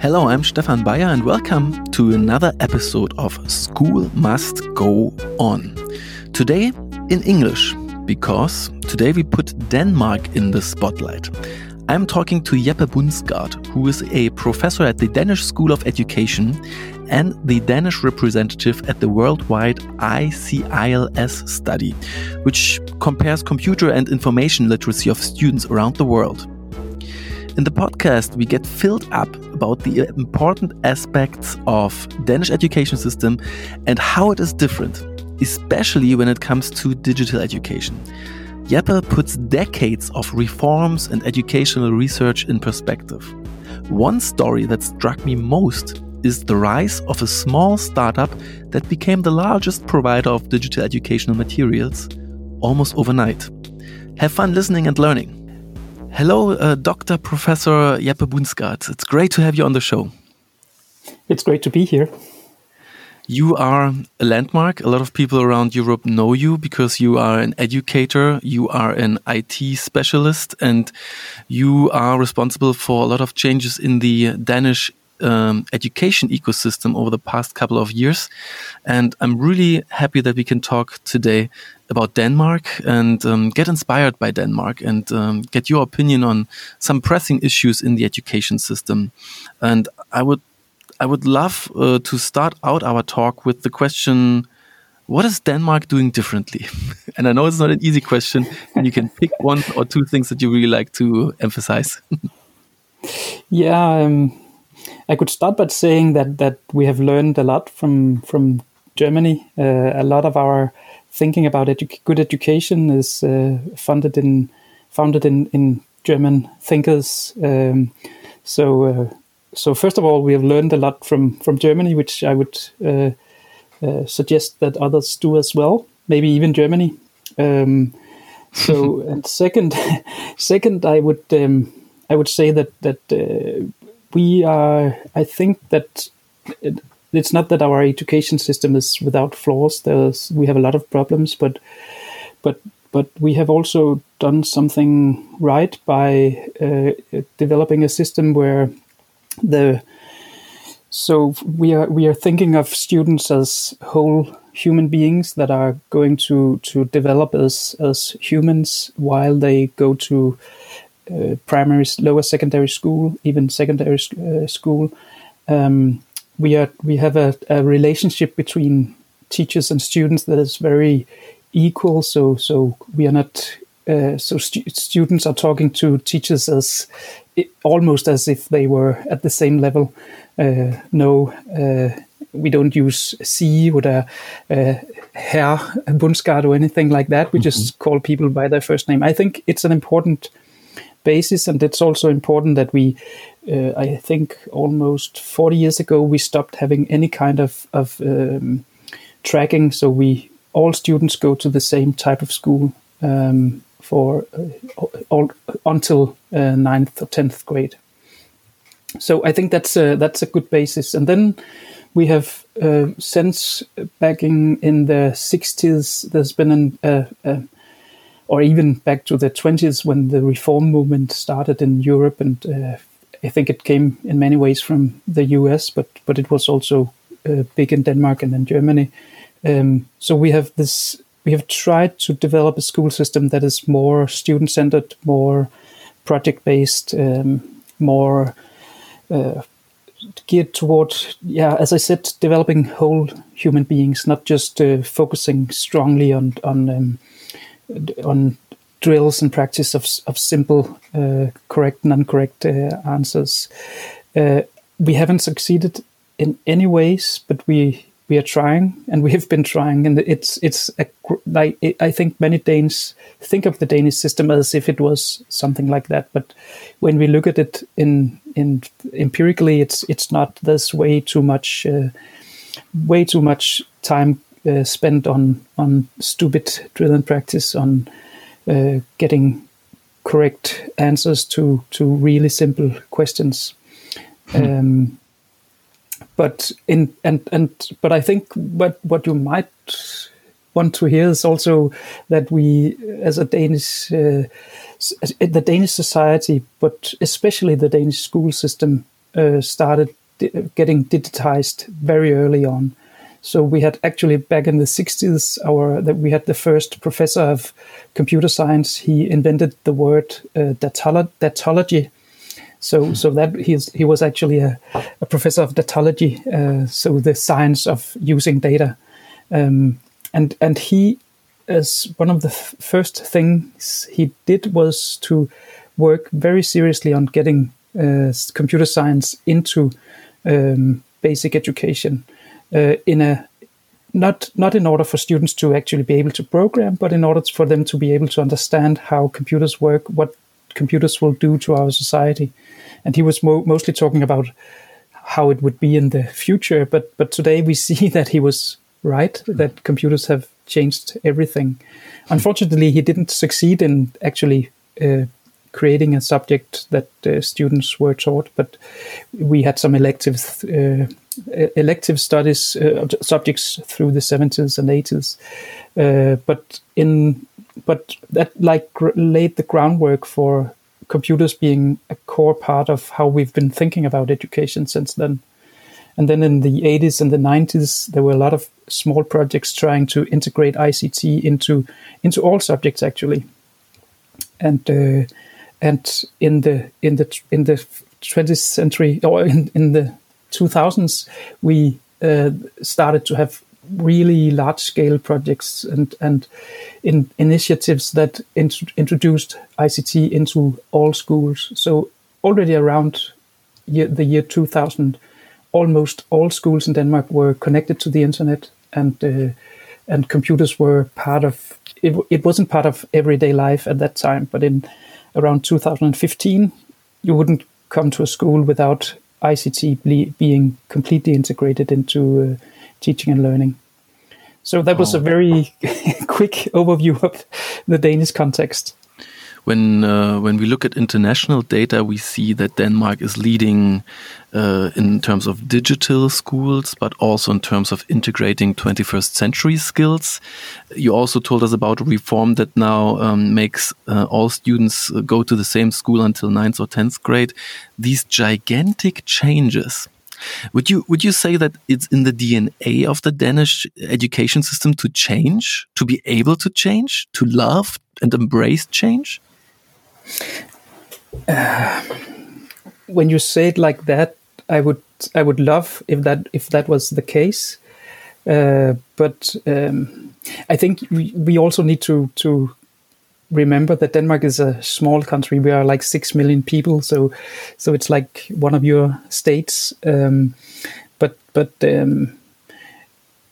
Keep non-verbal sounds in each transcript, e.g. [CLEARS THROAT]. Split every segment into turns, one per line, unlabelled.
Hello, I'm Stefan Bayer, and welcome to another episode of School Must Go On. Today in English, because today we put Denmark in the spotlight. I'm talking to Jeppe Bundsgaard, who is a professor at the Danish School of Education and the Danish representative at the worldwide ICILS study, which compares computer and information literacy of students around the world. In the podcast, we get filled up about the important aspects of Danish education system and how it is different, especially when it comes to digital education. Jeppe puts decades of reforms and educational research in perspective. One story that struck me most is the rise of a small startup that became the largest provider of digital educational materials almost overnight. Have fun listening and learning. Hello, uh, Dr. Professor Jeppe Bundsgaard. It's great to have you on the show.
It's great to be here.
You are a landmark. A lot of people around Europe know you because you are an educator, you are an IT specialist, and you are responsible for a lot of changes in the Danish um, education ecosystem over the past couple of years. And I'm really happy that we can talk today about Denmark and um, get inspired by Denmark and um, get your opinion on some pressing issues in the education system. And I would, I would love uh, to start out our talk with the question. What is Denmark doing differently? [LAUGHS] and I know it's not an easy question, and you can [LAUGHS] pick one or two things that you really like to emphasize. [LAUGHS]
yeah, um, I could start by saying that that we have learned a lot from from Germany. Uh, a lot of our thinking about edu- good education is uh, funded in founded in in German thinkers. Um, so uh, so first of all, we have learned a lot from from Germany, which I would uh, uh, suggest that others do as well. Maybe even Germany. Um, so [LAUGHS] and second, [LAUGHS] second, I would um, I would say that that uh, we are. I think that. It, it's not that our education system is without flaws. There's we have a lot of problems, but but but we have also done something right by uh, developing a system where the so we are we are thinking of students as whole human beings that are going to to develop as as humans while they go to primary lower secondary school even secondary uh, school um, we are we have a, a relationship between teachers and students that is very equal. So so we are not uh, so stu- students are talking to teachers as almost as if they were at the same level. Uh, no, uh, we don't use C or a, a Herr Bundsgaard or anything like that. We mm-hmm. just call people by their first name. I think it's an important basis, and it's also important that we uh, I think almost 40 years ago, we stopped having any kind of, of um, tracking. So we all students go to the same type of school um, for uh, all, until uh, ninth or tenth grade. So I think that's a, that's a good basis. And then we have uh, since back in, in the 60s, there's been an, uh, or even back to the 20s when the reform movement started in Europe and uh, I think it came in many ways from the US, but but it was also uh, big in Denmark and in Germany. Um, so we have this. We have tried to develop a school system that is more student centered, more project based, um, more uh, geared toward, yeah, as I said, developing whole human beings, not just uh, focusing strongly on on um, on drills and practice of, of simple uh, correct and incorrect uh, answers. Uh, we haven't succeeded in any ways, but we we are trying, and we have been trying, and it's it's a, like I think many Danes think of the Danish system as if it was something like that, but when we look at it in in empirically, it's it's not. There's way too much, uh, way too much time uh, spent on on stupid drill and practice on uh, getting correct answers to to really simple questions. Hmm. Um, but in and and but I think what what you might want to hear is also that we, as a Danish, uh, the Danish society, but especially the Danish school system, uh, started di- getting digitized very early on. So we had actually back in the 60s, our that we had the first professor of computer science. He invented the word uh, datolo- datology. So so that he's he was actually a, a professor of datology. Uh, so the science of using data, um, and and he as one of the f- first things he did was to work very seriously on getting uh, computer science into um, basic education uh, in a not not in order for students to actually be able to program, but in order for them to be able to understand how computers work, what computers will do to our society. And he was mo- mostly talking about how it would be in the future. But but today we [LAUGHS] see that he was right that computers have changed everything. Unfortunately, he didn't succeed in actually uh, creating a subject that uh, students were taught, but we had some elective uh, elective studies uh, subjects through the 70s and 80s. Uh, but in but that like gr- laid the groundwork for computers being a core part of how we've been thinking about education since then. And then in the 80s and the 90s, there were a lot of small projects trying to integrate ICT into into all subjects actually. And uh, and in the in the in the 20th century or in, in the 2000s, we uh, started to have really large scale projects and and in initiatives that int- introduced ICT into all schools. So already around year, the year 2000, almost all schools in Denmark were connected to the internet, and uh, and computers were part of. It, it wasn't part of everyday life at that time, but in around 2015, you wouldn't come to a school without ICT ble- being completely integrated into uh, teaching and learning. So that was
Oh.
a very [LAUGHS] quick overview of the Danish context.
When uh, when we look at international data, we see that Denmark is leading uh, in terms of digital schools, but also in terms of integrating 21st century skills. You also told us about a reform that now um, makes uh, all students uh, go to the same school until 9th or 10th grade. These gigantic changes. Would you would you say that it's in the DNA of the Danish education system to change, to be able to change, to love and embrace change? [SIGHS]
when you say it like that, I would I would love if that if that was the case. Uh, but um, I think we, we also need to to remember that Denmark is a small country. We are like six million people, so so it's like one of your states. Um, but but um,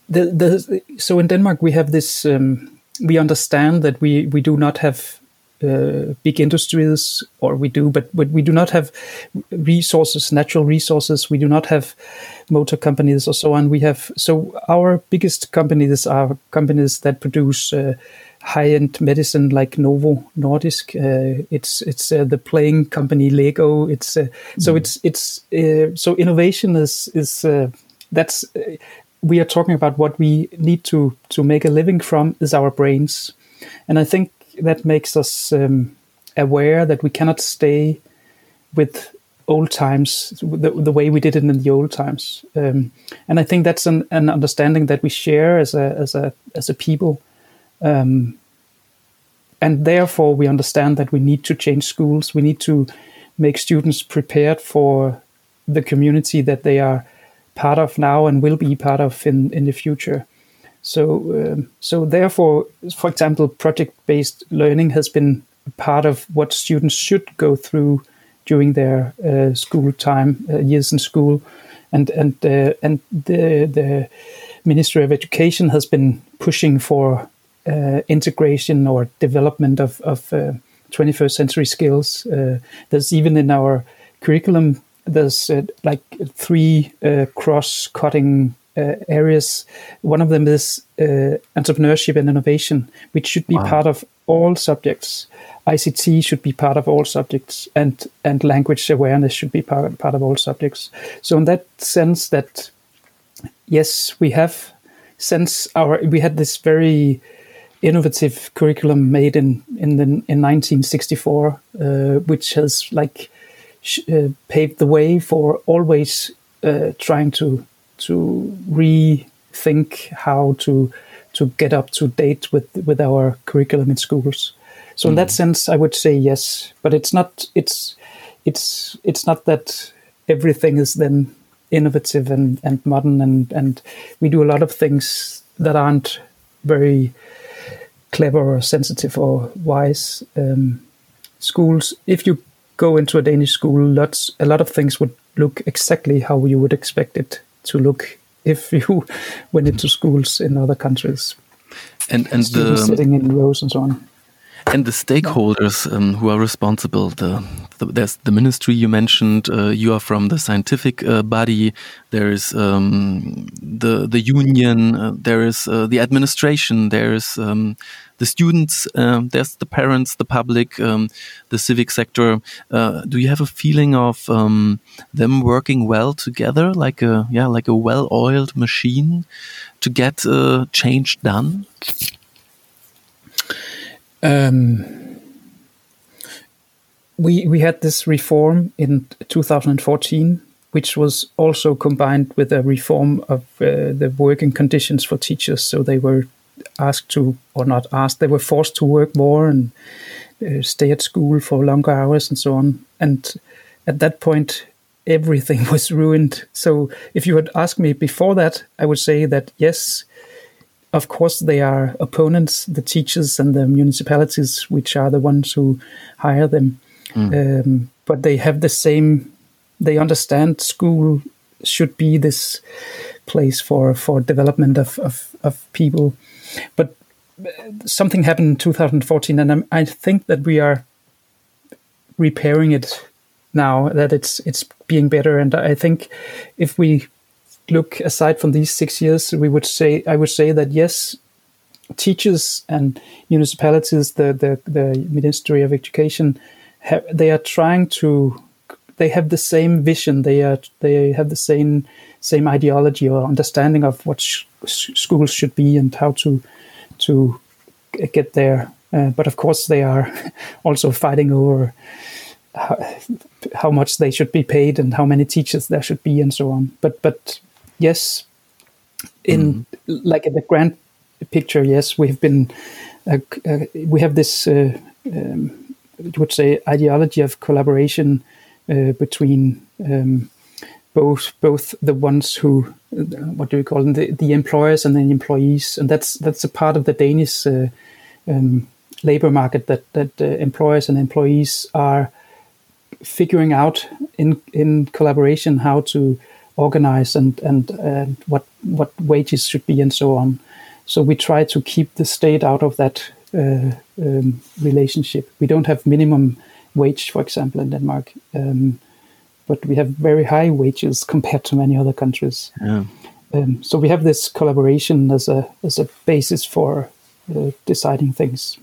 the, the so in Denmark we have this. Um, we understand that we we do not have uh, big industries, or we do, but, but we do not have resources, natural resources. We do not have motor companies or so on. We have so our biggest companies are companies that produce uh, high-end medicine, like Novo Nordisk. Uh, it's it's uh, the playing company Lego. It's uh, so it's it's uh, so innovation is is uh, that's. we are talking about what we need to to make a living from is our brains, and I think that makes us um, aware that we cannot stay with old times the, the way we did it in the old times. Um, and i think that's an, an understanding that we share as a as a as a people. Um, and therefore we understand that we need to change schools. We need to make students prepared for the community that they are part of now and will be part of in in the future so, um, so therefore, for example, project-based learning has been part of what students should go through during their uh, school time uh, years in school, and and uh, and the the Ministry of Education has been pushing for integration or development of of 21st century skills. there's even in our curriculum there's like three cross-cutting uh, areas. One of them is uh, entrepreneurship and innovation, which should be
Wow.
part of all subjects. ICT should be part of all subjects, and and language awareness should be part part of all subjects. So in that sense, that yes, we have since our we had this very innovative curriculum made in in the in 1964, uh, which has like sh- uh, paved the way for always uh, trying to to rethink how to to get up to date with with our curriculum in schools. So in that sense, I would say yes, but it's not it's it's it's not that everything is then innovative and, and modern and, and we do a lot of things that aren't very clever or sensitive or wise. Um, schools, if you go into a Danish school, lots a lot of things would look exactly how you would expect it to look if [LAUGHS] you went into schools in other countries.
And and the
sitting in rows and so on
and the stakeholders um, who are responsible. The, the, there's the ministry you mentioned. Uh, you are from the scientific uh, body. There is um, the the union. Uh, there is uh, the administration. There is um, the students. Um, there's the parents, the public, um, the civic sector. Uh, do you have a feeling of um, them working well together, like a yeah, like a well-oiled machine, to get uh, change done?
Um, we we had this reform in 2014, which was also combined with a reform of uh, the working conditions for teachers. So they were asked to, or not asked, they were forced to work more and uh, stay at school for longer hours and so on. And at that point, everything [LAUGHS] was ruined. So if you had asked me before that, I would say that yes, of course, they are opponents, the teachers and the municipalities, which are the ones who hire them. Mm. Um, but they have the same, they understand school should be this place for, for development of, of, of people. But uh, something happened in 2014, and I'm, I think that we are repairing it now, that it's, it's being better. And I think if we look aside from these six years, we would say I would say that yes, teachers and municipalities, the the, the Ministry of Education, have, they are trying to. They have the same vision. They are they have the same same ideology or understanding of what sh- schools should be and how to to get there. Uh, but of course, they are [LAUGHS] also fighting over how, how, much they should be paid and how many teachers there should be and so on. But but yes, in mm. like in the grand picture, yes, we've been uh, uh, we have this uh, um, would say ideology of collaboration uh, between um, both both the ones who uh, what do we call them the, the employers and the employees, and that's that's a part of the Danish uh, um, labor market that that employers and employees are figuring out in in collaboration how to organize and and uh, what what wages should be and so on. So we try to keep the state out of that uh, um, relationship. We don't have minimum wage, for example, in Denmark, um, but we have very high wages compared to many other countries. Yeah. Um, so we have this collaboration as a as a basis for uh, deciding things.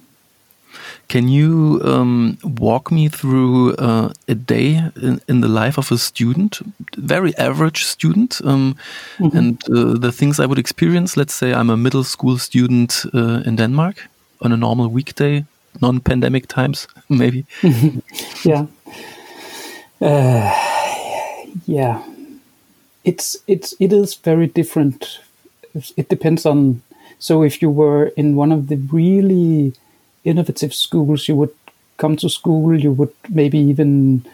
Can you um, walk me through uh, a day in, in, the life of a student, very average student, um, mm -hmm. and uh, the things I would experience? Let's say I'm a middle school student uh, in Denmark on a normal weekday, non pandemic times, [LAUGHS] maybe. [LAUGHS]
yeah. Uh, yeah. It's, it's, it is very different. It depends on. So if you were in one of the really innovative schools. You would come to school, you would maybe even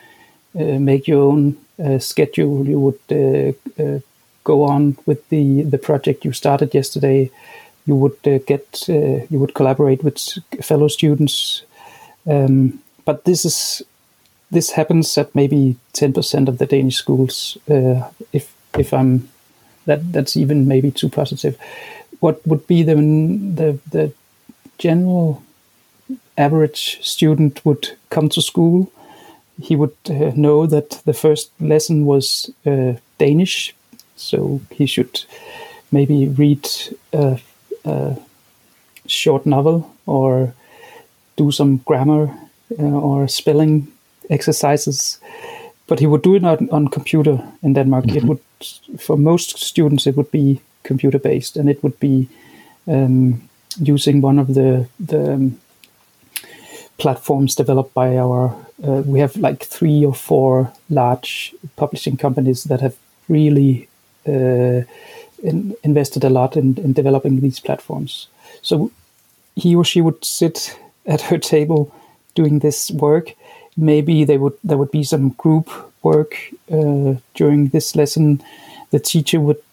uh, make your own uh, schedule. You would uh, uh go on with the, the project you started yesterday. You would uh, get uh, you would collaborate with fellow students. Um, but this is this happens at maybe ten percent of the Danish schools. if if I'm that that's even maybe too positive. What would be the the the general average student would come to school, he would uh, know that the first lesson was uh, Danish, so he should maybe read a, a, short novel or do some grammar uh, or spelling exercises. But he would do it on, on computer in Denmark. Mm-hmm. It would, for most students, it would be computer based, and it would be um, using one of the the um, platforms developed by our. Uh, we have like three or four large publishing companies that have really uh, in, invested a lot in, in developing these platforms. So he or she would sit [LAUGHS] at her table doing this work. Maybe they would there would be some group work uh, during this lesson. The teacher would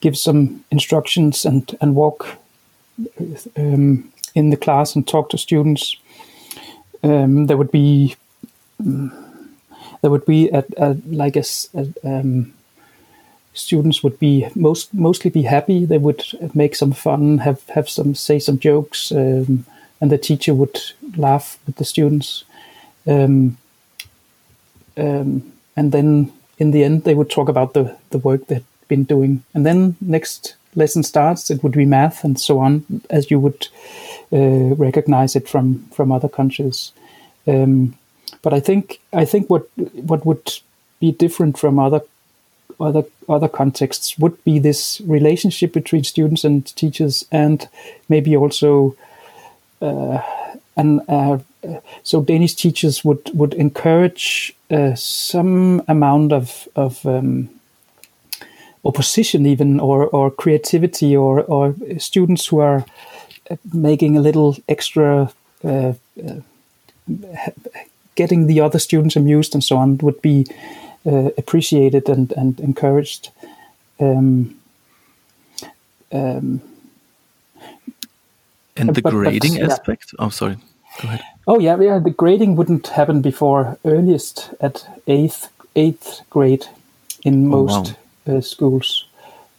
give some instructions and and walk um, in the class and talk to students. Um, there would be um, there would be a, a like a, a um, students would be most mostly be happy. They would make some fun, have have some say some jokes, um, and the teacher would laugh with the students. Um, um, and then in the end, they would talk about the the work they'd been doing. And then next lesson starts, it would be math and so on, as you would uh, recognize it from from other countries. Um, but I think I think what what would be different from other other other contexts would be this relationship between students and teachers, and maybe also, uh, and uh, so Danish teachers would would encourage uh, some amount of of um, opposition, even or or creativity, or or students who are making a little extra. Uh, uh, getting the other students amused and so on would be uh, appreciated and, and encouraged. Um, um,
and the but, grading but, yeah. aspect? Oh, sorry. Go ahead.
Oh yeah, yeah. The grading wouldn't happen before earliest at eighth eighth grade in most oh, wow. uh, schools.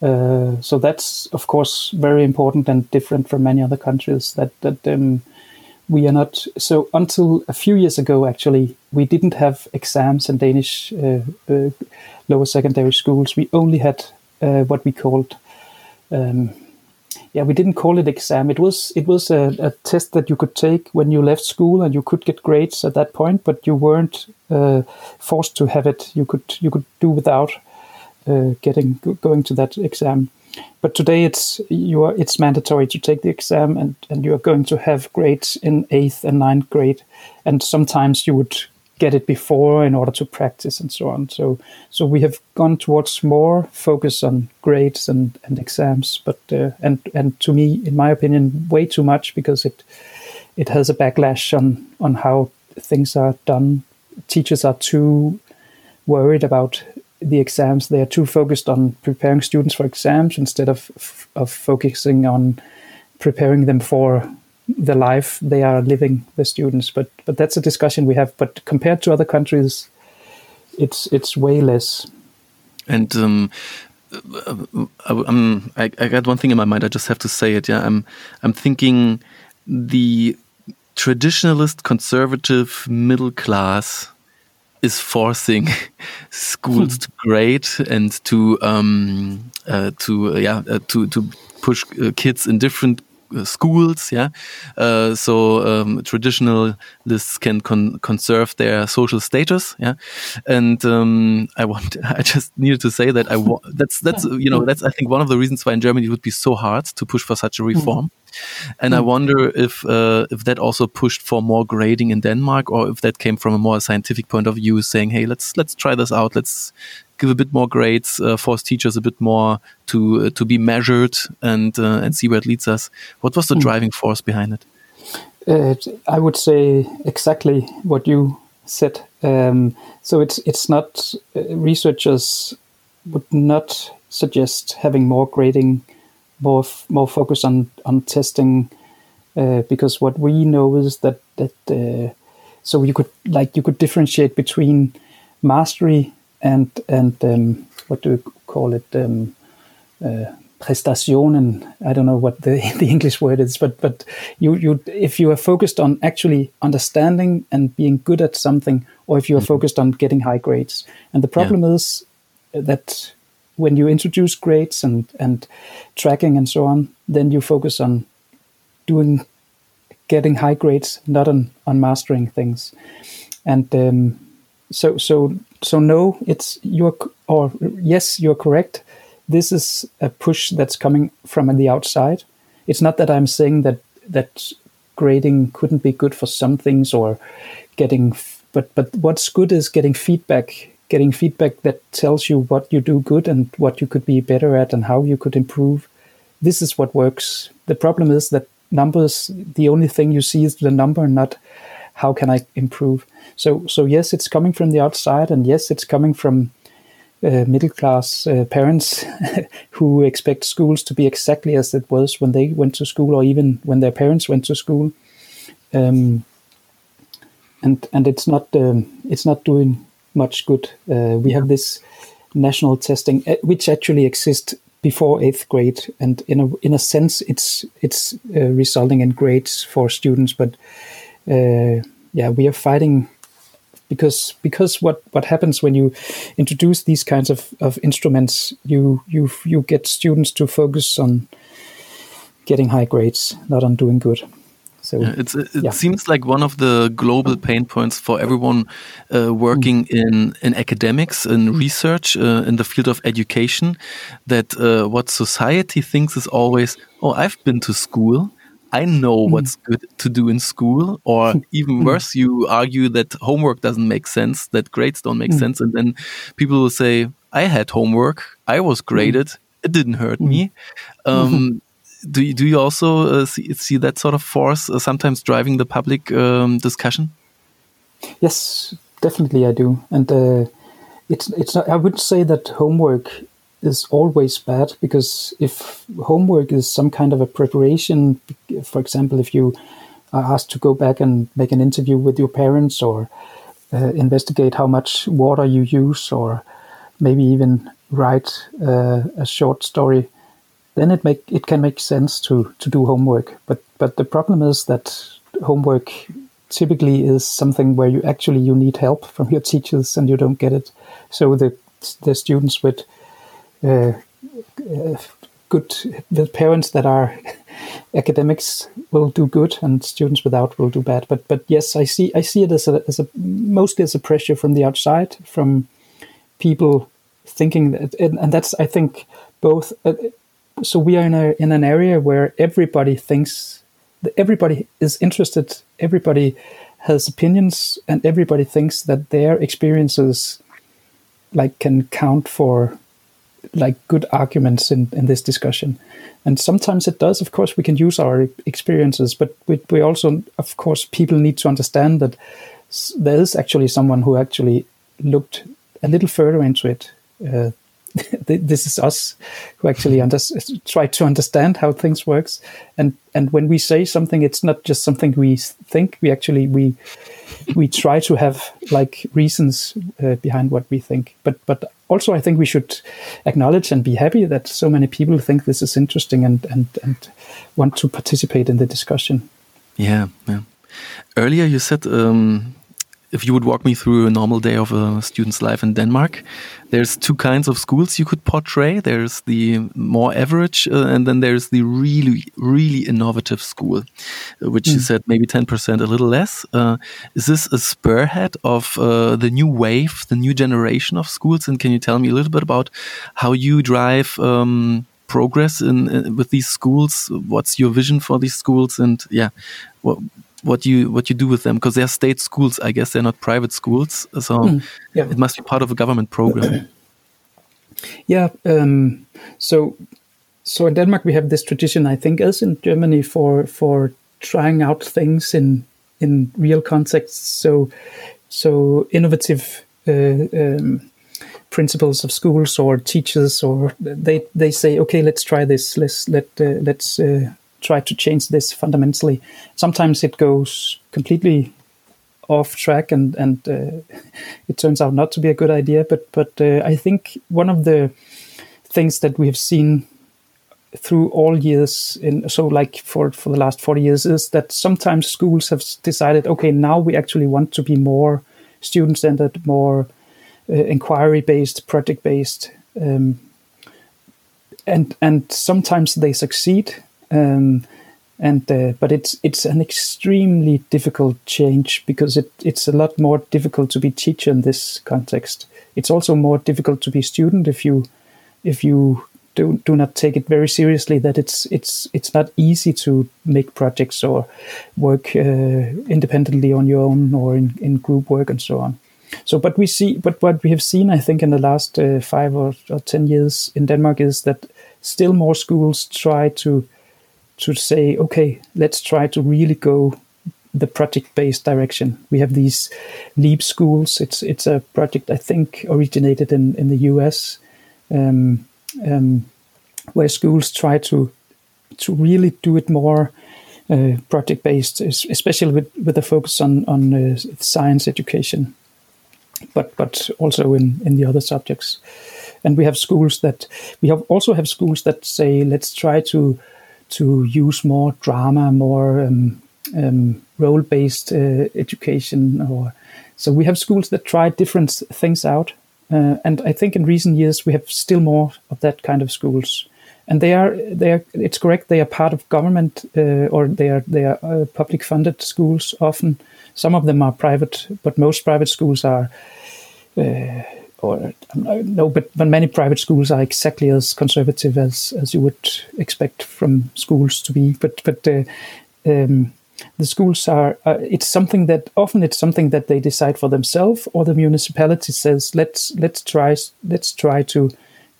Uh, so that's of course very important and different from many other countries. That that um, we are not so until a few years ago actually we didn't have exams in danish uh, uh, lower secondary schools. We only had uh, what we called um, yeah we didn't call it exam. It was it was a, a, test that you could take when you left school and you could get grades at that point but you weren't uh, forced to have it. You could you could do without getting going to that exam. But today it's you are it's mandatory to take the exam and, and you are going to have grades in eighth and ninth grade. And sometimes you would get it before in order to practice and so on. So so we have gone towards more focus on grades and, and exams. But uh, and and to me in my opinion way too much because it it has a backlash on on how things are done. Teachers are too worried about the exams they are too focused on preparing students for exams instead of of focusing on preparing them for the life they are living the students but but that's a discussion we have but compared to other countries it's it's way less
and um, I, um, I, I got one thing in my mind. I just have to say it. Yeah, I'm I'm thinking the traditionalist, conservative, middle class is forcing [LAUGHS] schools to grade and to um, uh, to uh, yeah uh, to to push uh, kids in different schools yeah? Uh, so um, traditionalists can con conserve their social status yeah? And um, i want [LAUGHS] i just needed to say that i that's that's you know that's i think one of the reasons why in germany it would be so hard to push for such a reform. Mm and mm. I wonder if uh, if that also pushed for more grading in Denmark, or if that came from a more scientific point of view, saying, "Hey, let's let's try this out. Let's give a bit more grades, uh, force teachers a bit more to uh, to be measured and uh, and see where it leads us." What was the mm. driving force behind it?
Uh, I would say exactly what you said. Um, so it's it's not uh, researchers would not suggest having more grading more more focus on on testing uh, because what we know is that that uh, so you could like you could differentiate between mastery and and um, what do you call it um, uh, I don't know what the [LAUGHS] the English word is but but you you if you are focused on actually understanding and being good at something or if you are mm-hmm. focused on getting high grades and the problem yeah. is that when you introduce grades and and tracking and so on, then you focus on doing getting high grades, not on on mastering things. And um, so so so no, it's you're or yes, you're correct. This is a push that's coming from the outside. It's not that I'm saying that that grading couldn't be good for some things or getting but but what's good is getting feedback getting feedback that tells you what you do good and what you could be better at and how you could improve this is what works the problem is that numbers the only thing you see is the number not how can i improve? So so yes it's coming from the outside and yes it's coming from uh, middle class uh, parents [LAUGHS] who expect schools to be exactly as it was when they went to school or even when their parents went to school. Um, and and it's not um, it's not doing much good. Uh, we have this national testing uh, which actually exists before eighth grade and in a in a sense it's it's uh, resulting in grades for students but uh, yeah we are fighting because because what what happens when you introduce these kinds of, of instruments you you you get students to focus on getting high grades not on doing good so
yeah, it's, it yeah. seems like one of the global pain points for everyone uh, working mm. in, in academics and research uh, in the field of education that uh, what society thinks is always, oh, I've been to school. I know mm. what's good to do in school, or [LAUGHS] even mm. worse, you argue that homework doesn't make sense, that grades don't make mm. sense, and then people will say, "I had homework, I was graded, it didn't hurt me." Um, do you, do you also uh, see, see, that sort of force uh, sometimes driving the public um, discussion?
Yes, definitely I do, and uh, it's it's. Not, I would say that homework is always bad because if homework is some kind of a preparation, for example, if you are asked to go back and make an interview with your parents or uh, investigate how much water you use or maybe even write uh, a short story, then it make it can make sense to to do homework. But but the problem is that homework typically is something where you actually you need help from your teachers and you don't get it. So the the students with good the parents that are [LAUGHS] academics will do good and students without will do bad. But but yes i see i see it as a, as a mostly as a pressure from the outside from people thinking that and, and that's i think both uh, so we are in a in an area where everybody thinks everybody is interested everybody has opinions and everybody thinks that their experiences like can count for like good arguments in, in this discussion. And sometimes it does. Of course, we can use our experiences, but we, we also, of course, people need to understand that there is actually someone who actually looked a little further into it uh, [LAUGHS] this is us who actually under, try to understand how things works and and when we say something it's not just something we think we actually we we try to have like reasons uh, behind what we think but but also i think we should acknowledge and be happy that so many people think this is interesting and and and want to participate in the discussion.
Yeah yeah. Earlier you said um, if you would walk me through a normal day of a student's life in Denmark, there's two kinds of schools you could portray. There's the more average, uh, and then there's the really, really innovative school, uh, which mm. you said maybe 10%, a little less. Uh, is this a spurhead of uh, the new wave, the new generation of schools? And can you tell me a little bit about how you drive um, progress in, in, with these schools? What's your vision for these schools? And yeah, what what you what you do with them because they're state schools. I guess they're not private schools, so mm, yeah. it must be part of a government program. [CLEARS THROAT]
yeah. Um, so so in Denmark we have this tradition, I think, as in Germany, for for trying out things in in real contexts. So so innovative. Uh, um, principals of schools or teachers or they they say okay let's try this let's let uh, let's uh, try to change this fundamentally. Sometimes it goes completely off track and and uh, [LAUGHS] it turns out not to be a good idea. But but uh, I think one of the things that we have seen through all years in so like for for the last 40 years is that sometimes schools have decided okay now we actually want to be more student centered more uh, inquiry based project based um, and and sometimes they succeed um, and uh, but it's it's an extremely difficult change because it it's a lot more difficult to be teacher in this context. It's also more difficult to be student if you if you do, do not take it very seriously that it's it's it's not easy to make projects or work uh, independently on your own or in, in group work and so on. So, but we see, but what we have seen, I think, in the last uh, five or, or, ten years in Denmark is that still more schools try to to say, okay, let's try to really go the project-based direction. We have these Leap schools. It's it's a project I think originated in in the U.S. Um, um, where schools try to to really do it more uh, project based, especially with, with a focus on on uh, science education, but but also in in the other subjects. And we have schools that we have also have schools that say let's try to to use more drama, more um, um, role based uh, education, or so we have schools that try different things out uh, and I think in recent years we have still more of that kind of schools. And they are they are it's correct they are part of government uh, or they are they are uh, public funded schools often. Some of them are private, but most private schools are. Or no, but, but many private schools are exactly as conservative as, as you would expect from schools to be. But but uh, um, the schools are uh, it's something that often it's something that they decide for themselves or the municipality says let's let's try let's try to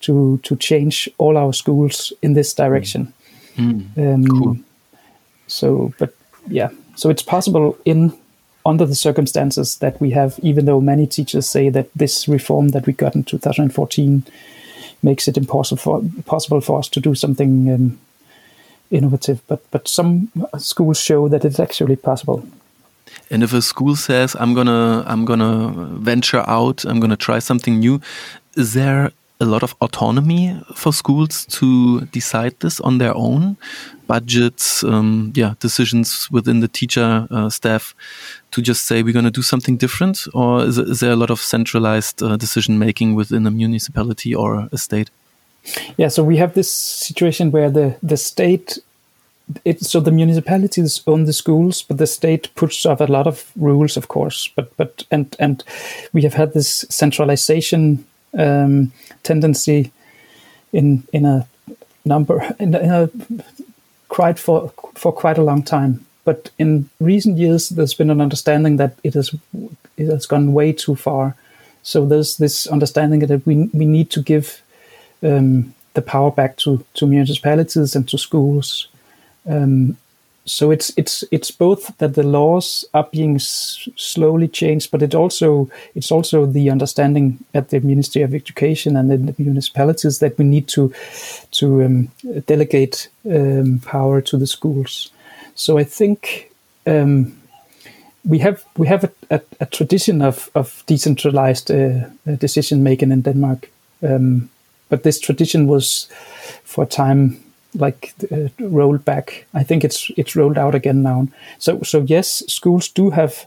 to to change all our schools in this direction
mm. Um, cool.
so but yeah so it's possible in under the circumstances that we have even though many teachers say that this reform that we got in 2014 makes it impossible for, possible for us to do something um, innovative, but but some schools show that it's actually possible.
And if a school says, "I'm gonna I'm gonna venture out, I'm gonna try something new," is there a lot of autonomy for schools to decide this on their own, budgets, um, yeah, decisions within the teacher uh, staff to just say we're going to do something different, or is, is, there a lot of centralized uh, decision making within a municipality or a state?
Yeah, so we have this situation where the the state, it, so the municipalities own the schools, but the state puts up a lot of rules, of course. But but and and we have had this centralization um, tendency in in a number in, in a quite for for quite a long time. But in recent years, there's been an understanding that it has it has gone way too far. So there's this understanding that we we need to give um, the power back to, to municipalities and to schools. Um, so it's it's it's both that the laws are being s- slowly changed, but it also it's also the understanding at the Ministry of Education and in the municipalities that we need to to um, delegate um, power to the schools. So I think um, we have we have a, a, a tradition of of decentralized uh, decision making in Denmark. Um, but this tradition was for a time like uh, rolled back. I think it's it's rolled out again now. So so yes, schools do have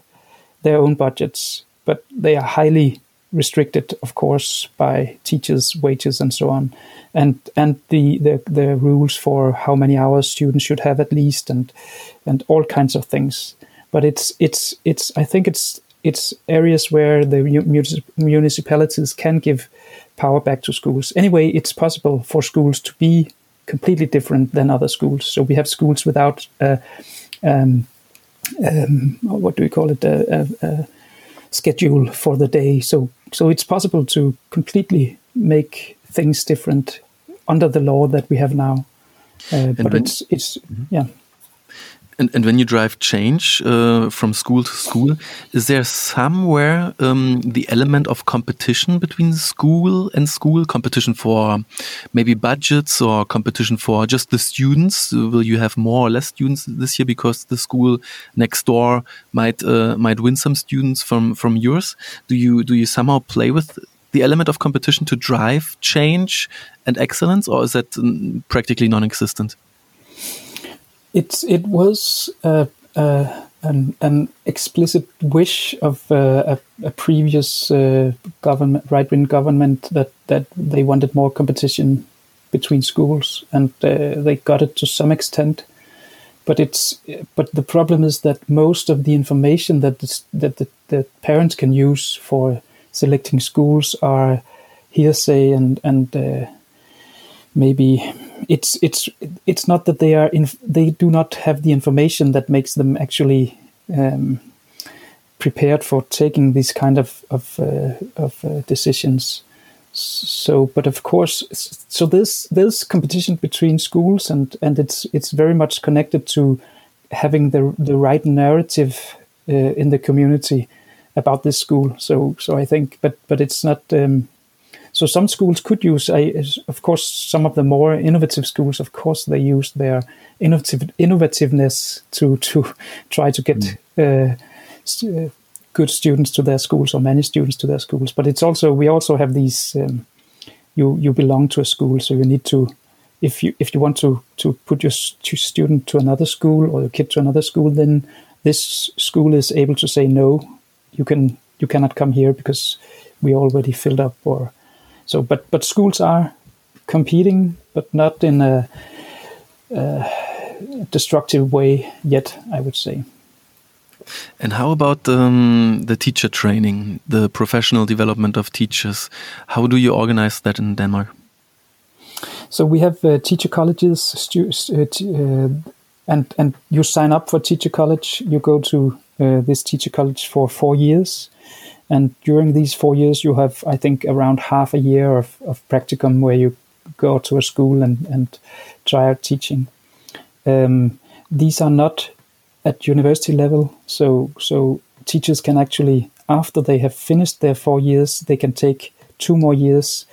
their own budgets, but they are highly restricted, of course, by teachers' wages and so on, and and the, the the rules for how many hours students should have at least, and and all kinds of things. But it's it's it's I think it's it's areas where the municipalities can give power back to schools. Anyway, it's possible for schools to be completely different than other schools. So we have schools without, uh, um, um, what do we call it, a, a, a, schedule for the day. So so it's possible to completely make things different under the law that we have now. Uh, but when, it's it's mm -hmm. yeah.
And, and when you drive change uh, from school to school, is there somewhere um, the element of competition between school and school? Competition for maybe budgets or competition for just the students? Will you have more or less students this year because the school next door might uh, might win some students from from yours? Do you do you somehow play with the element of competition to drive change and excellence, or is that mm, practically non-existent?
It it was uh, uh, an an explicit wish of uh, a, a, previous uh, government right wing government that that they wanted more competition between schools, and uh, they got it to some extent. But it's but the problem is that most of the information that that the, the parents can use for selecting schools are hearsay and and uh, maybe it's it's it's not that they are in, they do not have the information that makes them actually um, prepared for taking these kind of of, uh, of uh, decisions. So, but of course, so this this competition between schools and and it's it's very much connected to having the the right narrative uh, in the community about this school. So so I think, but but it's not. Um, so some schools could use, of course, some of the more innovative schools. Of course, they use their innovative innovativeness to to [LAUGHS] try to get mm. uh, st- uh, good students to their schools or many students to their schools. But it's also we also have these. Um, you you belong to a school, so you need to. If you if you want to to put your student to another school or your kid to another school, then this school is able to say no. You can you cannot come here because we already filled up or so, but but schools are competing, but not in a, a destructive way yet. I would say.
And how about um, the teacher training, the professional development of teachers? How do you organize that in Denmark?
So we have uh, teacher colleges, uh, uh, and and you sign up for teacher college. You go to uh, this teacher college for four years, and during these four years, you have, I think, around half a year of, of practicum where you go to a school and, and try out teaching. Um, these are not at university level, so so teachers can actually, after they have finished their four years, they can take two more years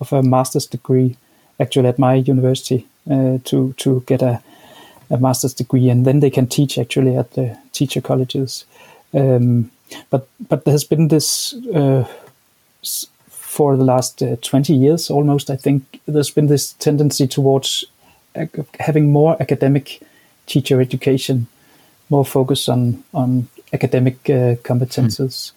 of a master's degree. Actually, at my university, uh, to to get a, a master's degree, and then they can teach actually at the teacher colleges. Um, but but there has been this uh, for the last uh, 20 years almost i think there's been this tendency towards having more academic teacher education more focus on on academic uh, competences mm.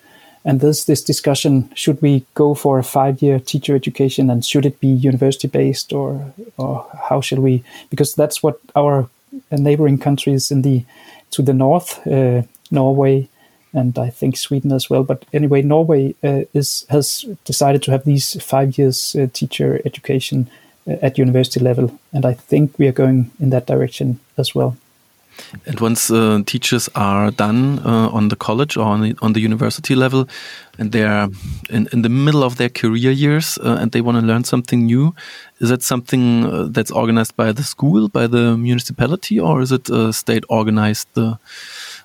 and there's this discussion should we go for a five year teacher education and should it be university based or or how should we because that's what our neighboring countries in the to the north uh, norway and I think Sweden as well. But anyway, Norway uh, is has decided to have these five years uh, teacher education uh, at university level, and I think we are going in that direction as well.
And once uh, teachers are done uh, on the college or on the, on the university level, and they're in, in the middle of their career years, uh, and they want to learn something new, is that something that's organized by the school, by the municipality, or is it state organized?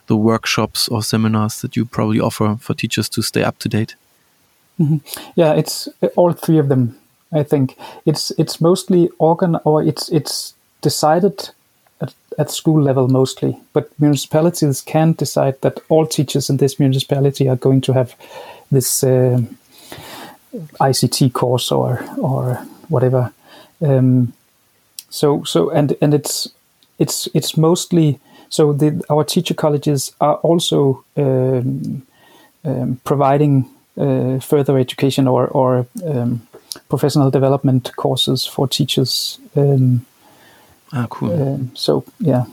The workshops or seminars that you probably offer for teachers to stay up to date?
Mm -hmm. Yeah, it's all three of them. I think it's it's mostly organ or it's it's decided at, at school level mostly, but municipalities can decide that all teachers in this municipality are going to have this uh, ICT course or or whatever. Um, so so and and it's it's it's mostly so the, our teacher colleges are also um, um, providing uh, further education or, or um, professional development courses for teachers. Um,
ah, cool.
Um, so yeah.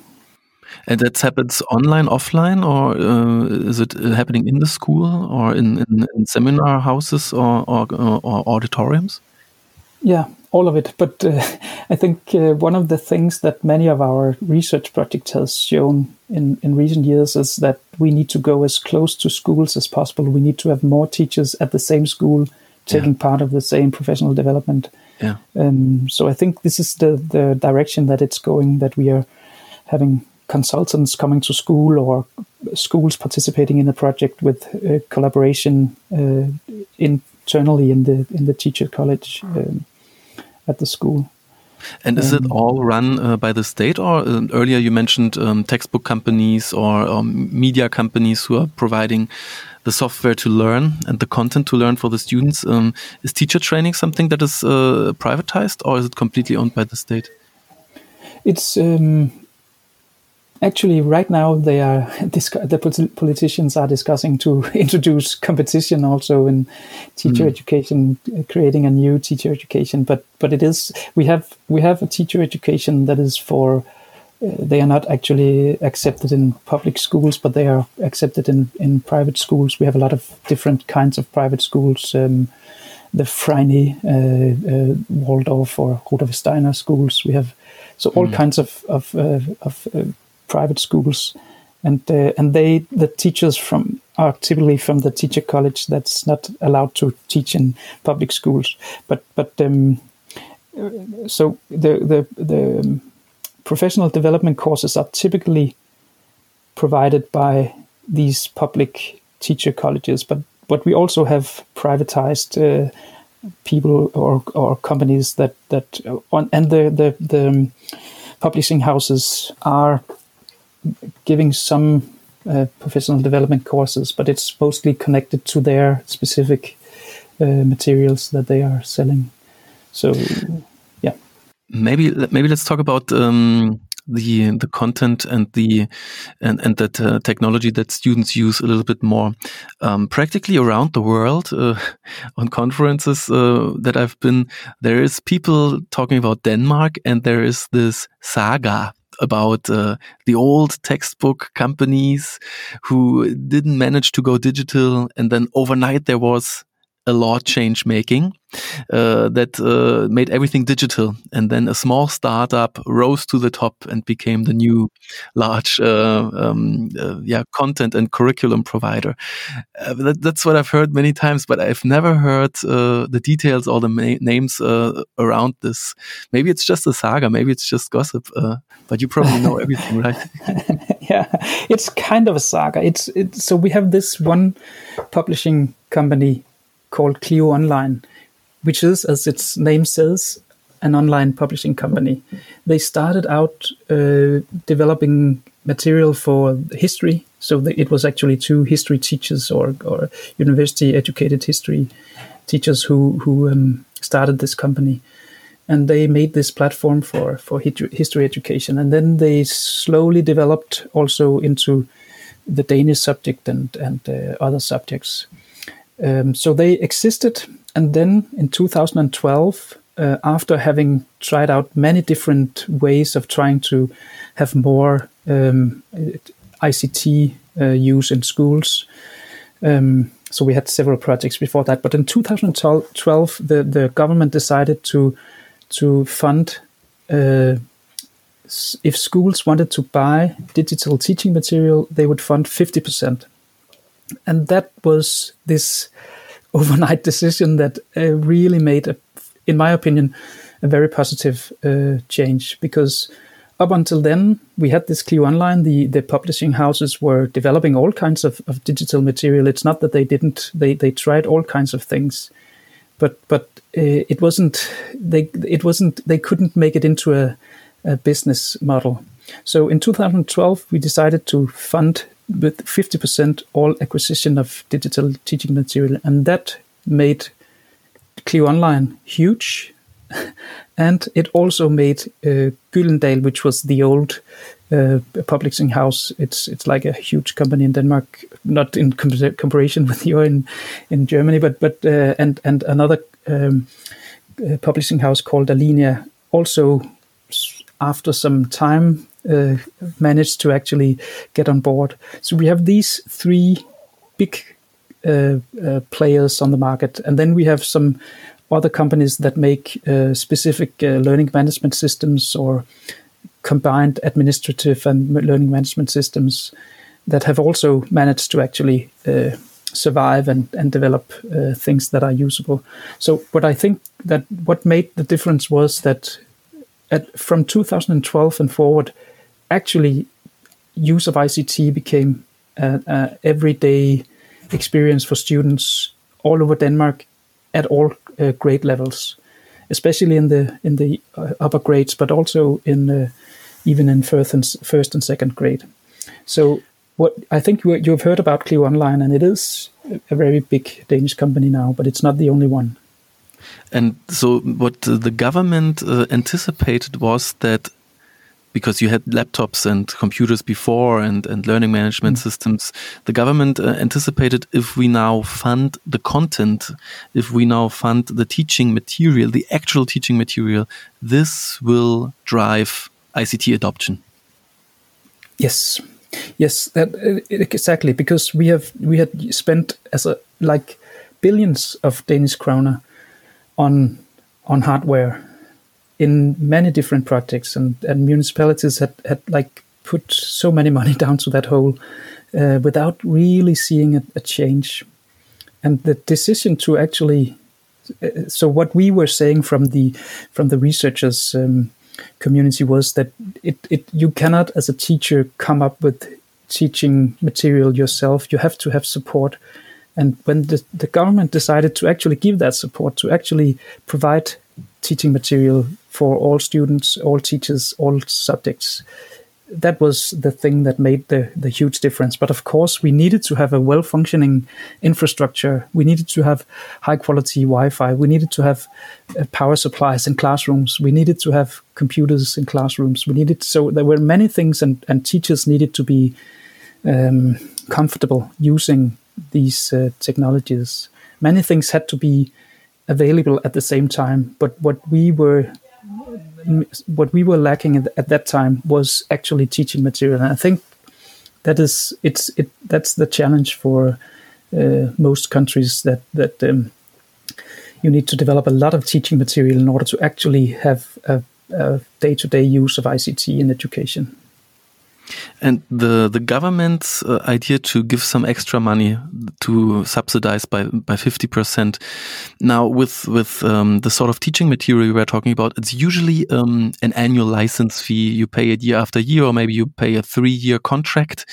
And that happens online, offline, or uh, is it happening in the school or in, in, in seminar houses or, or, or auditoriums?
Yeah, all of it. But uh, [LAUGHS] I think uh, one of the things that many of our research projects has shown in, in recent years is that we need to go as close to schools as possible. We need to have more teachers at the same school taking yeah. part of the same professional development.
Yeah.
Um, so I think this is the, the direction that it's going, that we are having consultants coming to school or schools participating in the project with uh, collaboration uh, internally in the in the teacher college. Um, at the school.
And is um, it all run uh, by the state, or uh, earlier you mentioned um, textbook companies or um, media companies who are providing the software to learn and the content to learn for the students? Um, is teacher training something that is uh, privatized, or is it completely owned by the state?
It's um, actually right now they are [LAUGHS] the politicians are discussing to [LAUGHS] introduce competition also in teacher mm. education creating a new teacher education but but it is we have we have a teacher education that is for uh, they are not actually accepted in public schools but they are accepted in in private schools we have a lot of different kinds of private schools um, the Freie, uh, uh, Waldorf, or Rudolf Steiner schools. We have so all mm. kinds of of, uh, of uh, private schools, and uh, and they the teachers from are typically from the teacher college that's not allowed to teach in public schools. But but um, so the the the professional development courses are typically provided by these public teacher colleges, but but we also have privatized uh, people or or companies that that uh, on and the the the publishing houses are giving some uh, professional development courses, but it's mostly connected to their specific uh, materials that they are selling. So, yeah.
Maybe maybe let's talk about um, the the content and the and and that uh, technology that students use a little bit more um, practically around the world uh, [LAUGHS] on conferences uh, that I've been there is people talking about Denmark and there is this saga about uh, the old textbook companies who didn't manage to go digital and then overnight there was a law change making uh, that uh, made everything digital. And then a small startup rose to the top and became the new large, uh, um, uh, yeah, content and curriculum provider. Uh, that, that's what I've heard many times, but I've never heard uh, the details or the names around this. Maybe it's just a saga. Maybe it's just gossip. but you probably know everything, right? [LAUGHS]
yeah, it's kind of a saga. It's, it's so we have this one publishing company called Clio Online, which is, as its name says, an online publishing company. They started out uh, developing material for history. So the, it was actually two history teachers or, or university educated history teachers who, who um, started this company. And they made this platform for, for history education. And then they slowly developed also into the Danish subject and, and uh, other subjects. Um, so they existed, and then in 2012, uh, after having tried out many different ways of trying to have more um, ICT uh, use in schools, um, so we had several projects before that. But in 2012, the, the government decided to to fund. Uh, if schools wanted to buy digital teaching material, they would fund 50% and that was this [LAUGHS] overnight decision that uh, really made, a, in my opinion, a very positive uh, change because up until then we had this Clio Online. The the publishing houses were developing all kinds of, of digital material. It's not that they didn't; they they tried all kinds of things, but but uh, it wasn't they it wasn't they couldn't make it into a, a business model. So in 2012 we decided to fund with 50% all acquisition of digital teaching material. And that made Clio Online huge. [LAUGHS] and it also made uh, Gyldendal, which was the old uh, publishing house. It's it's like a huge company in Denmark, not in com- comparison [LAUGHS] with you in in Germany, but but uh, and and another um, uh, publishing house called Alinea also after some time uh, managed to actually get on board. So we have these three big uh, uh, players on the market, and then we have some other companies that make uh, specific uh, learning management systems or combined administrative and learning management systems that have also managed to actually uh, survive and, and develop things that are usable. So what I think that what made the difference was that at, from 2012 and forward, actually use of ICT became an everyday experience for students all over Denmark at all uh, grade levels, especially in the in the uh, upper grades, but also in uh, even in first and first and second grade. So what I think you, you've heard about Clio Online, and it is a very big Danish company now, but it's not the only one.
And so, what the government uh, anticipated was that because you had laptops and computers before and, and learning management mm. systems. The government uh, anticipated if we now fund the content, if we now fund the teaching material, the actual teaching material, this will drive ICT adoption.
Yes, yes, that uh, exactly because we have we had spent as a like billions of Danish kroner on on hardware in many different projects, and, and municipalities had, had like put so many [LAUGHS] money down to that hole uh, without really seeing a, a, change. And the decision to actually, uh, so what we were saying from the from the researchers um, community was that it, it you cannot as a teacher come up with teaching material yourself. You have to have support. And when the, the government decided to actually give that support, to actually provide teaching material for all students, all teachers, all subjects. That was the thing that made the, the huge difference. But of course, we needed to have a well functioning infrastructure. We needed to have high quality Wi Fi. We needed to have uh, power supplies in classrooms. We needed to have computers in classrooms. We needed, so there were many things, and, and teachers needed to be um, comfortable using these uh, technologies. Many things had to be available at the same time. But what we were what we were lacking at, that time was actually teaching material. And I think that is it's it that's the challenge for uh, most countries that that um, you need to develop a lot of teaching material in order to actually have a day to day use of ICT in education.
And the the government's uh, idea to give some extra money to subsidize by by fifty percent. Now, with with um, the sort of teaching material we're talking about, it's usually um, an annual license fee. You pay it year after year, or maybe you pay a three year contract.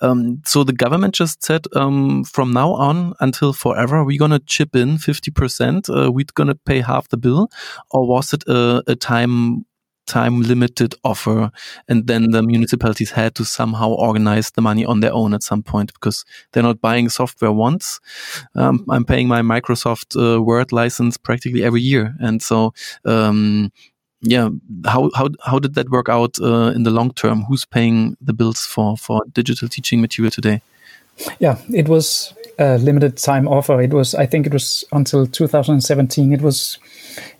Um, so the government just said, um, from now on until forever, we're gonna chip in fifty percent. Uh, we're gonna pay half the bill, or was it a, a time time limited offer and then the municipalities had to somehow organize the money on their own at some point because they're not buying software once. Um, i'm paying my microsoft uh, word license practically every year. And so um, yeah how, how how did that work out uh, in the long term? Who's paying the bills for for digital teaching material today?
Yeah it was a limited time offer it was i think it was until 2017 it was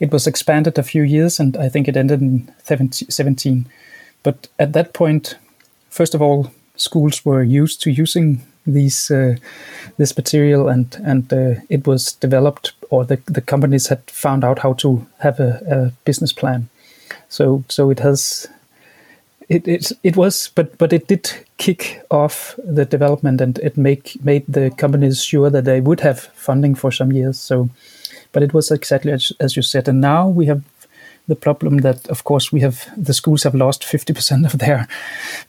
it was expanded a few years, and I think it ended in 17. But at that point, first of all, schools were used to using these uh, this material, and and uh, it was developed, or the the companies had found out how to have a, a business plan. So so it has it, it it was but but it did kick off the development and it make made the companies sure that they would have funding for some years so but it was exactly as, as you said. And now we have the problem that, of course, we have the schools have lost 50% of their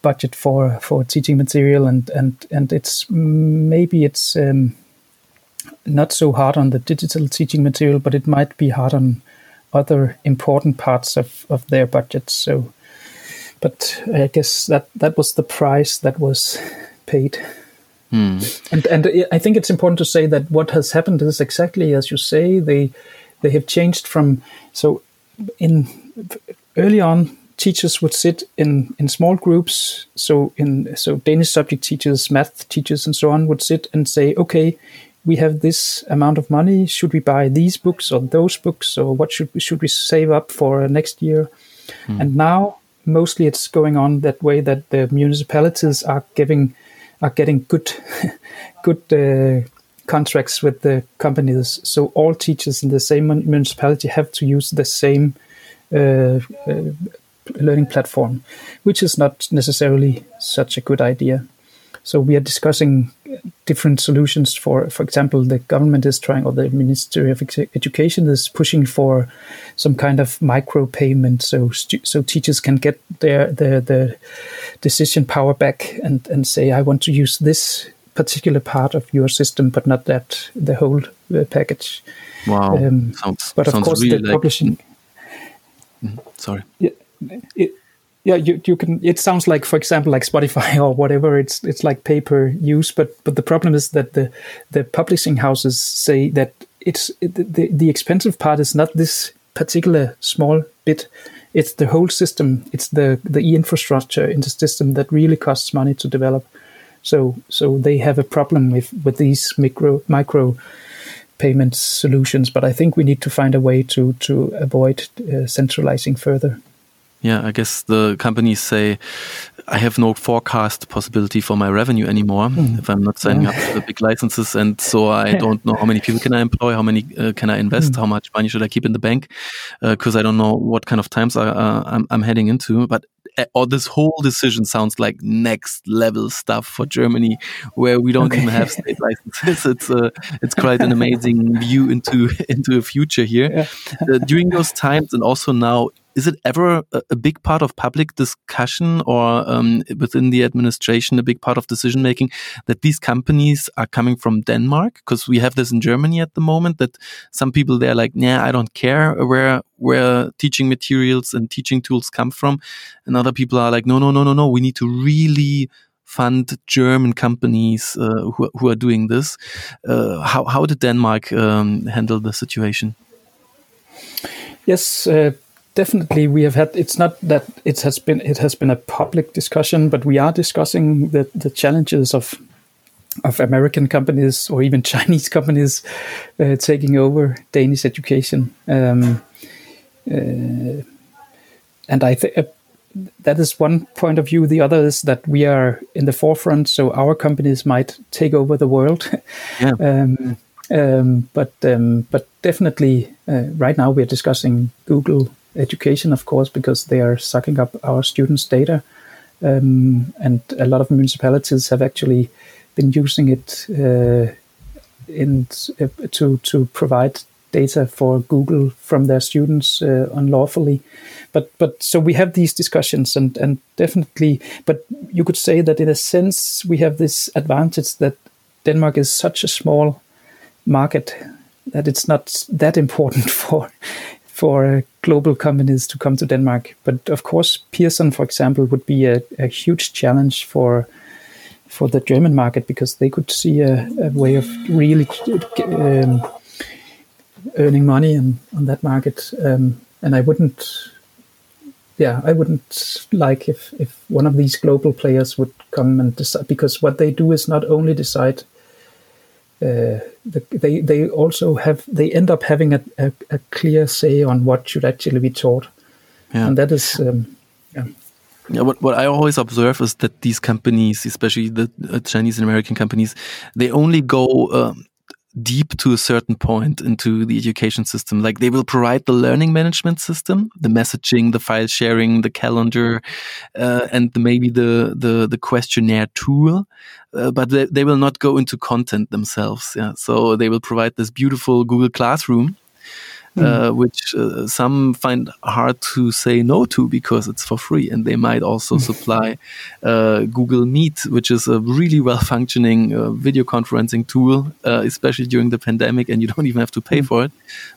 budget for, for teaching material, and, and, and it's maybe it's um, not so hard on the digital teaching material, but it might be hard on other important parts of, of their budget. So, but I guess that that was the price that was paid.
Hmm.
And and I think it's important to say that what has happened is exactly as you say. They they have changed from so in early on teachers would sit in in small groups. So in so Danish subject teachers, math teachers, and so on would sit and say, okay. We have this amount of money. Should we buy these books or those books, or what should we, should we save up for next year? Hmm. And now, mostly, it's going on that way that the municipalities are giving are getting good [LAUGHS] good uh, contracts with the companies. So all teachers in the same municipality have to use the same uh, uh, learning platform, which is not necessarily such a good idea. So we are discussing different solutions for, for example, the government is trying, or the Ministry of Education is pushing for some kind of micro payment, so so teachers can get their their the decision power back and and say, I want to use this particular part of your system, but not that the whole uh, package.
Wow, um, sounds,
but of course,
really
the
like,
publishing.
Mm-hmm. Sorry.
Yeah, it, yeah you, you can it sounds like for example like spotify [LAUGHS] or whatever it's it's like pay per use but but the problem is that the the publishing houses say that it's the the expensive part is not this particular small bit. It's the whole system. It's the the infrastructure in the system that really costs money to develop. So so they have a problem with with these micro micro payment solutions but i think we need to find a way to to avoid uh, centralizing further
Yeah, I guess the companies say, I have no forecast possibility for my revenue anymore mm. if I'm not signing up for the big licenses, and so I [LAUGHS] don't know how many people can I employ, how many uh, can I invest, mm. how much money should I keep in the bank, because uh, I don't know what kind of times I, uh, I'm, I'm heading into. But uh, or this whole decision sounds like next level stuff for Germany, where we don't okay. even have state [LAUGHS] licenses. It's uh, it's quite an amazing view into [LAUGHS] into a future here. Yeah. Uh, during those times, and also now is it ever a, big part of public discussion or um, within the administration a big part of decision making that these companies are coming from Denmark? Because we have this in Germany at the moment that some people they're like, yeah, I don't care where where teaching materials and teaching tools come from, and other people are like, no, no, no, no, no, we need to really fund German companies uh, who, who are doing this. Uh, how how did Denmark um, handle the situation?
Yes, uh, definitely we have had it's not that it has been it has been a public discussion but we are discussing the the challenges of of American companies or even [LAUGHS] Chinese companies uh, taking over Danish education. Um, uh, and I think uh, that is one point of view. The other is that we are in the forefront so our companies might take over the world. [LAUGHS] Yeah. um, um, but um, but definitely uh, right now we're discussing Google education, of course, because they are sucking up our students' data. Um, and a lot of municipalities have actually been using it uh, in uh, to to provide data for Google from their students uh, unlawfully. But but so we have these discussions and and definitely. But you could say that in a sense we have this advantage that Denmark is such a small market that it's not that important [LAUGHS] for for uh, global companies to come to Denmark. But of course, Pearson, for example, would be a, a huge challenge for for the German market because they could see a, a way of really um, earning money on, on that market. Um, and I wouldn't, yeah, I wouldn't like if, if one of these global players would come and decide because what they do is not only decide uh, the, they they also have they end up having a, a, a, clear say on what should actually be taught, yeah. and that is um, yeah.
Yeah, what, what I always observe is that these companies, especially the uh, Chinese and American companies, they only go um, deep to a certain point into the education system. Like they will provide the learning management system, the messaging, the file sharing, the calendar, uh, and the, maybe the, the, the questionnaire tool. Uh, but they, they will not go into content themselves. Yeah. So they will provide this beautiful Google Classroom uh, hmm. which uh, some find hard to say no to because it's for free. And they might also hmm. supply uh, Google Meet, which is a really well functioning uh, video conferencing tool, uh, especially during the pandemic, and you don't even have to pay mm. for it.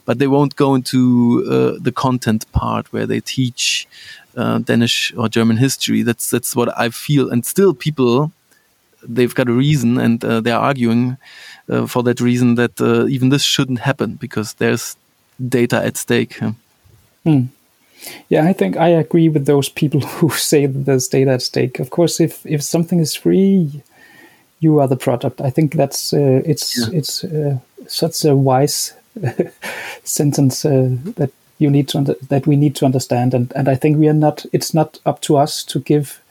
But they won't go into the content part where they teach Danish or German history. That's that's what I feel. And still, people they've got a reason and uh, they're arguing uh, for that reason that uh, even this shouldn't happen because there's data at stake.
Hmm. Yeah, I think I agree with those people [LAUGHS] who say that there's data at stake. Of course, if if something is free, you are the product. I think that's uh, it's yeah. it's uh, such a wise [LAUGHS] sentence uh, that you need to under- that we need to understand. And and I think we are not. It's not up to us to give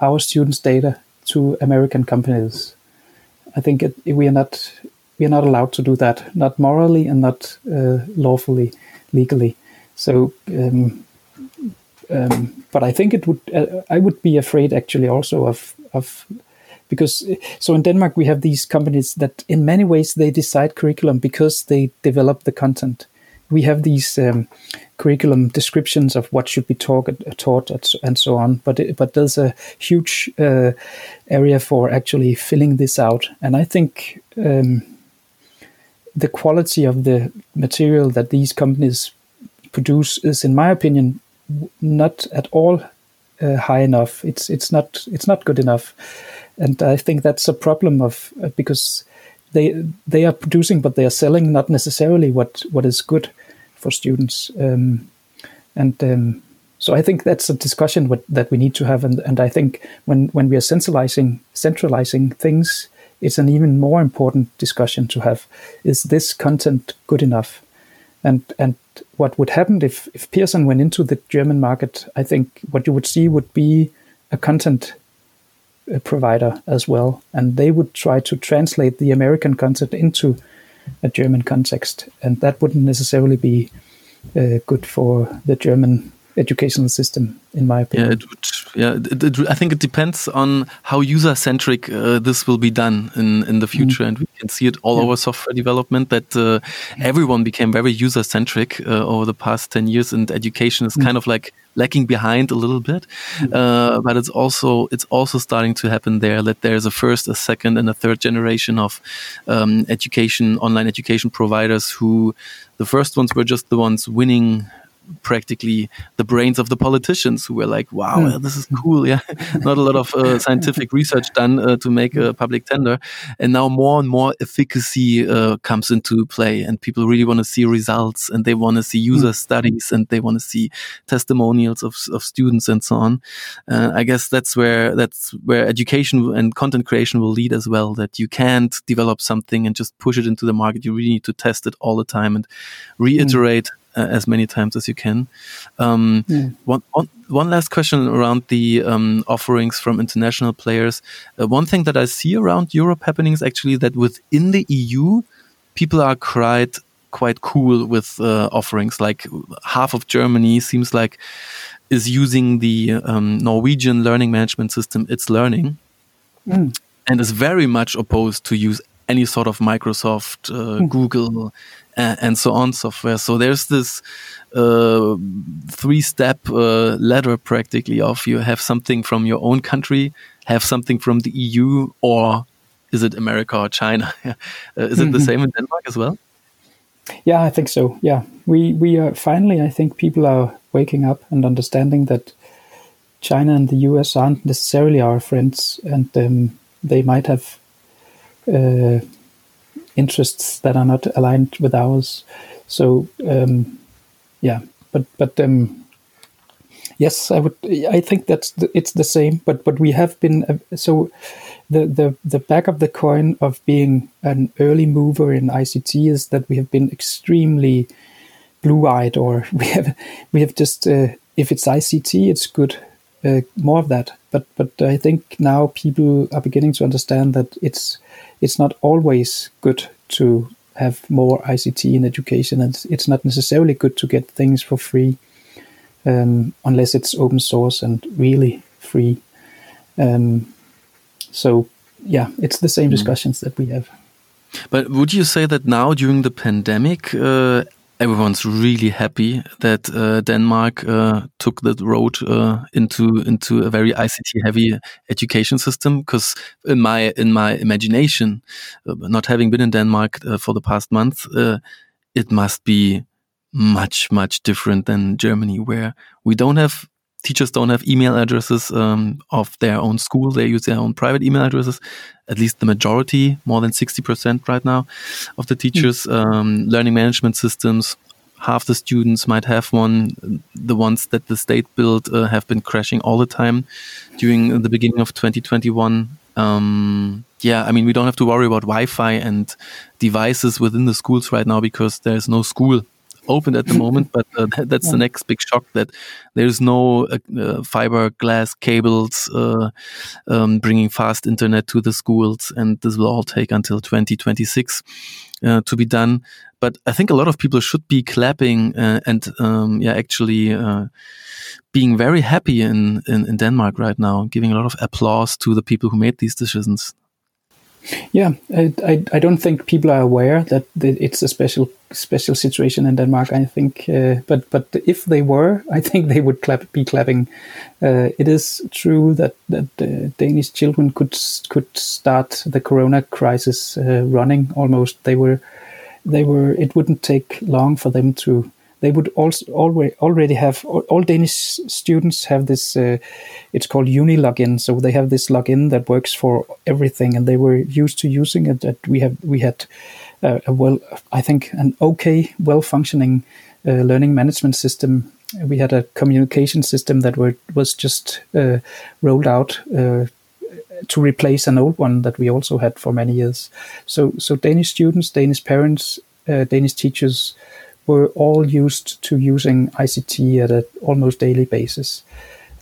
our students data to American companies. I think it, we are not we are not allowed to do that, not morally and not uh, lawfully, legally. So, um, um, but I think it would. Uh, I would be afraid actually also of of because so in Denmark we have these companies that in many ways they decide curriculum because they develop the content. We have these um, curriculum descriptions of what should be taught, taught and so on. But it, but there's a huge uh, area for actually filling this out, and I think um, the quality of the material that these companies produce is, in my opinion, not at all uh, high enough. It's it's not it's not good enough, and I think that's a problem of uh, because they they are producing, but they are selling not necessarily what what is good for students, um, and um, so I think that's a discussion what, that we need to have, and and I think when when we are centralizing centralizing things it's an even more important discussion to have. Is this content good enough? And and what would happen if if Pearson went into the German market. I think what you would see would be a content uh, provider as well, and they would try to translate the American content into a German context, and that wouldn't necessarily be uh, good for the German educational system, in my opinion.
Yeah, it would, yeah. It, it, I think it depends on how user centric uh, this will be done in in the mm. future, mm. and we can see it all yeah. over software development that uh, everyone became very user centric uh, over the past ten years, and education is mm. kind of like lagging behind a little bit. Mm. Uh, but it's also it's also starting to happen there that there's a first, a second, and a third generation of um, education online education providers who the first ones were just the ones winning practically the brains of the politicians who were like, wow, mm. this is cool. Yeah. [LAUGHS] Not a lot of uh, [LAUGHS] scientific research done uh, to make a public tender. And now more and more efficacy uh, comes into play and people really want to see results and they want to see user mm. studies and they want to see testimonials of, of students and so on. Uh, I guess that's where, that's where education and content creation will lead as well, that you can't develop something and just push it into the market. You really need to test it all the time and reiterate mm uh, as many times as you can. Um, yeah. one, one, one last question around the um, offerings from international players. Uh, one thing that I see around Europe happening is actually that within the EU, people are quite quite cool with uh, offerings. Like half of Germany seems like is using the um, Norwegian learning management system. itslearning. Mm. And is very much opposed to use any sort of Microsoft, uh, mm. Google, and so on software. So there's this uh, three step uh, ladder practically of you have something from your own country, have something from the EU, or is it America or China? [LAUGHS] uh, is it mm -hmm. the mm-hmm. same in Denmark as well?
Yeah, I think so. Yeah, we we are finally. I think people are waking up and understanding that China and the US aren't necessarily our friends, and um, they might have uh, interests that are not aligned with ours. So um, yeah, but but um, yes, I would. I think that's the, it's the same. But but we have been uh, so the the the back of the coin of being an early mover in ICT is that we have been extremely blue-eyed, or [LAUGHS] we have we have just uh, if it's ICT, it's good. Uh, more of that, but but I think now people are beginning to understand that it's it's not always good to have more ICT in education, and it's not necessarily good to get things for free um, unless it's open source and really free. Um, so, yeah, it's the same mm. discussions that we have.
But would you say that now during the pandemic, uh, everyone's really happy that uh, Denmark uh, took the road uh, into into a very ICT heavy education system. Because in my in my imagination, uh, not having been in Denmark uh, for the past month, uh, it must be much much different than Germany, where we don't have teachers don't have email addresses um, of their own school. They use their own private email addresses. At least the majority, more than 60% right now, of the teachers. Mm. Um, learning management systems, half the students might have one. The ones that the state built uh, have been crashing all the time during the beginning of 2021. Um, yeah, I mean, we don't have to worry about Wi Fi and devices within the schools right now because there's no school opened at the [LAUGHS] moment, but uh, that, that's yeah. the next big shock that there's no uh, uh, fiberglass cables uh, um, bringing fast internet to the schools, and this will all take until 2026 uh, to be done. But I think a lot of people should be clapping uh, and um, yeah, actually being very happy in, in, in Denmark right now, giving a lot of applause to the people who made these decisions.
Yeah, I, I, I, don't think people are aware that it's a special special situation in Denmark. I think, uh, but but if they were, [LAUGHS] I think they would clap, be clapping. Uh, it is true that that uh, Danish children could could start the Corona crisis uh, running almost. They were they were. It wouldn't take long for them to they would also already already have all Danish students have this. Uh, it's called Uni login, so they have this login that works for everything, and they were used to using it. That we have we had uh, a well, I think, an okay, well functioning uh, learning management system. We had a communication system that were was just uh, rolled out uh, to replace an old one that we also had for many years. So, so Danish students, Danish parents, uh, Danish teachers were all used to using ICT at an almost daily basis.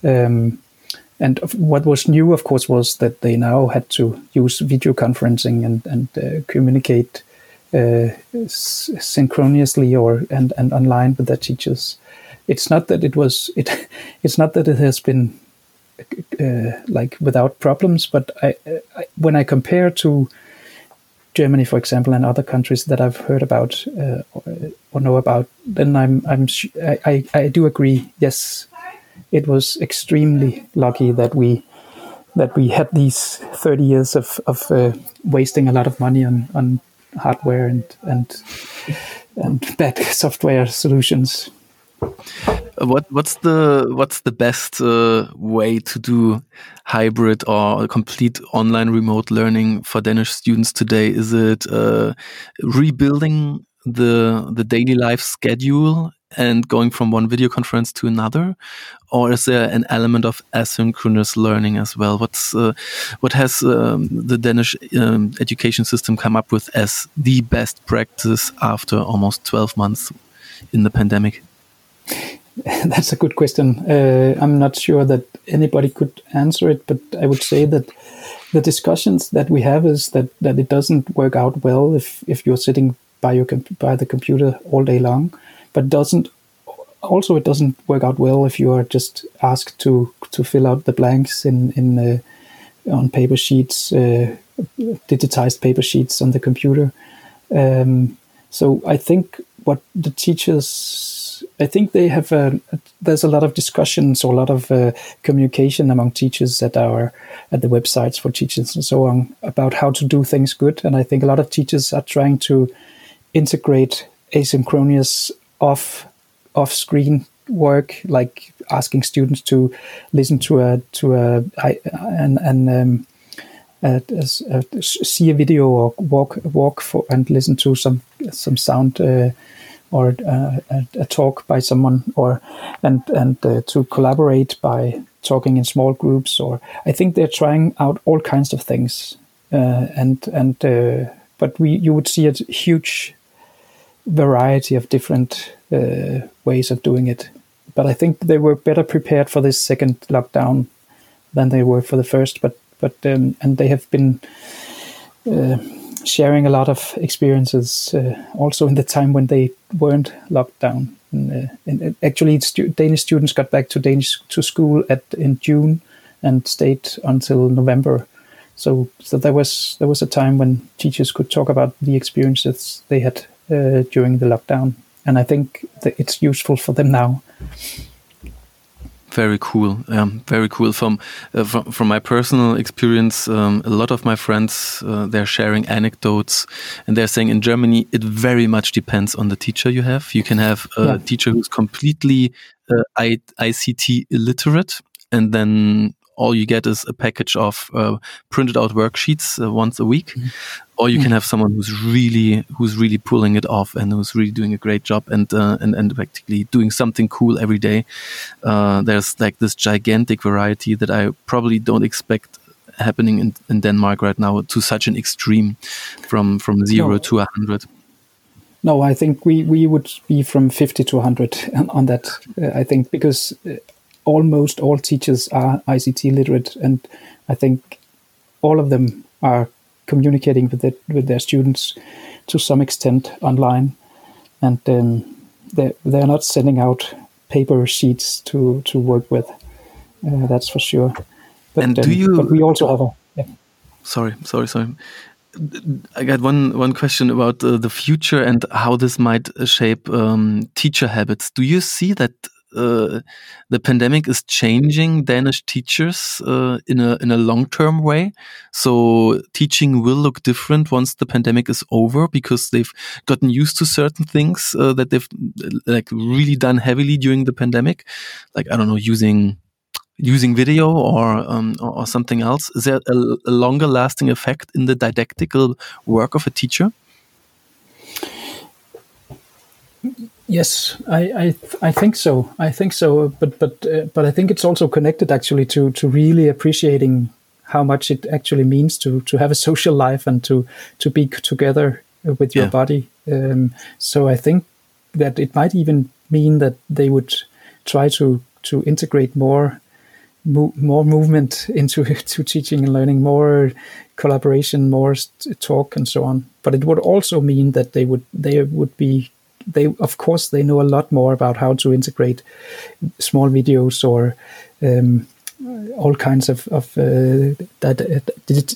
Um, and what was new, of course, was that they now had to use video conferencing and, and uh, communicate uh, synchronously or and, and online with their teachers. It's not that it was it. [LAUGHS] It's not that it has been uh, like without problems, but I, I, when I compare to Germany, for example, and other countries that I've heard about uh, or, know about, then I'm I'm I, I do agree. Yes, it was extremely lucky that we that we had these 30 years of, of uh, wasting a lot of money on, on hardware and and and bad [LAUGHS] software solutions.
What what's the what's the best uh, way to do hybrid or complete online remote learning for Danish students today? Is it uh, rebuilding the the daily life schedule and going from one video conference to another, or is there an element of asynchronous learning as well? What's uh, what has um, the Danish um, education system come up with as the best practice after almost twelve months in the pandemic? [LAUGHS]
That's a good question. Uh, I'm not sure that anybody could answer it, but I would say that the discussions that we have is that, that it doesn't work out well if, if you're sitting by your by the computer all day long but doesn't also it doesn't work out well if you are just asked to to fill out the blanks in in uh, on paper sheets, uh, digitized paper sheets on the computer. Um, so I think what the teachers, I think they have a, there's a lot of discussions or a lot of uh, communication among teachers at our at the websites for teachers and so on about how to do things good. And I think a lot of teachers are trying to integrate asynchronous off off screen work, like asking students to listen to a to a and and um, uh, uh, see a video or walk walk for and listen to some some sound uh, or uh, a, talk by someone or and and uh, to collaborate by talking in small groups or I think they're trying out all kinds of things uh, and and but we you would see a huge variety of different uh, ways of doing it. But I think they were better prepared for this second lockdown than they were for the first. But but um, and they have been uh, sharing a lot of experiences uh, also in the time when they weren't locked down. And, uh, and actually, stu- Danish students got back to Danish to school at in June and stayed until November. So so there was there was a time when teachers could talk about the experiences they had uh, during the lockdown, and I think it's useful for them now.
Very cool. Um, very cool. From, uh, from from my personal experience, um, a lot of my friends uh, they're sharing anecdotes, and they're saying in Germany it very much depends on the teacher you have. You can have a yeah. teacher who's completely uh, ICT illiterate, and then all you get is a package of uh, printed out worksheets uh, once a week, mm -hmm. or you can have someone who's really who's really pulling it off and who's really doing a great job and uh, and and practically doing something cool every day. Uh, there's like this gigantic variety that I probably don't expect happening in, in Denmark right now to such an extreme, from from zero no. to a hundred.
No, I think we, we would be from 50 to 100 [LAUGHS] on that, uh, I think, because uh, almost all teachers are ICT literate, and I think all of them are communicating with it, with their students to some extent online, and um, they they're not sending out paper sheets to to work with. Uh, that's for sure. But,
and do um, you?
But we also have a. Yeah.
Sorry, sorry, sorry. I got one one question about uh, the future and how this might shape um, teacher habits. Do you see that the pandemic is changing Danish teachers uh, in a in a long term way. So teaching will look different once the pandemic is over because they've gotten used to certain things uh, that they've like really done heavily during the pandemic, like I don't know using using video or um, or something else. Is there a, a longer lasting effect in the didactical work of a teacher?
Yes, I, I, I think so. I think so. But but uh, but I think it's also connected actually to to really appreciating how much it actually means to to have a social life and to to be together with your yeah. body. Um, so I think that it might even mean that they would try to to integrate more mo- more movement [LAUGHS] into to teaching and learning, more collaboration, more talk, and so on. But it would also mean that they would they would be they of course they know a lot more about how to integrate small videos or um, all kinds of, of uh,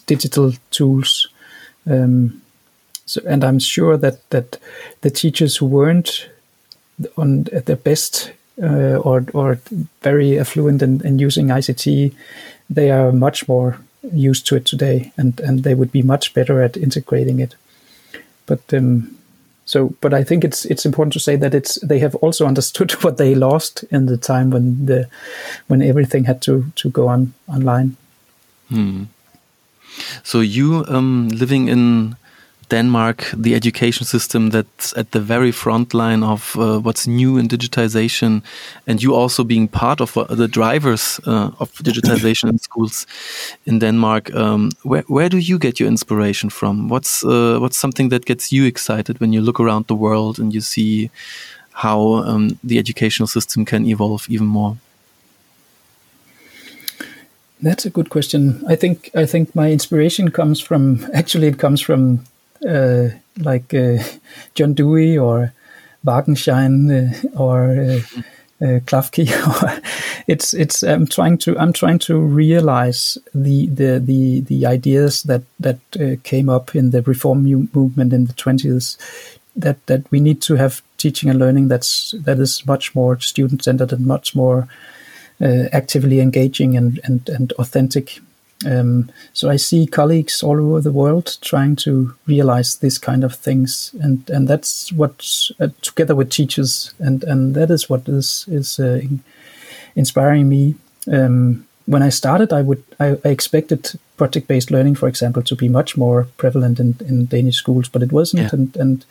digital tools. Um, so, and I'm sure that that the teachers who weren't on at their best uh, or or very affluent in, in using ICT, they are much more used to it today, and and they would be much better at integrating it. But um, so, but I think it's it's important to say that it's they have also understood [LAUGHS] what they lost in the time when the when everything had to to go on online.
Hmm. So you um, living in Denmark, the education system that's at the very front line of uh, what's new in digitization, and you also being part of uh, the drivers uh, of digitization in schools in Denmark. Um, where where do you get your inspiration from? What's uh, what's something that gets you excited when you look around the world and you see how um, the educational system can evolve even more?
That's a good question. I think I think my inspiration comes from actually it comes from like uh, John Dewey or Wagenschein uh, or uh, Klafki. [LAUGHS] it's it's I'm trying to I'm trying to realize the the the, the ideas that that came up in the reform movement in the 20s that that we need to have teaching and learning that's that is much more student centered and much more uh, actively engaging and and, and authentic um, so I see colleagues all over the world trying to realize this kind of things, and and that's what uh, together with teachers, and and that is what is is uh, inspiring me. Um, when I started, I would I, I expected project based learning, for example, to be much more prevalent in, in Danish schools, but it wasn't, yeah. and and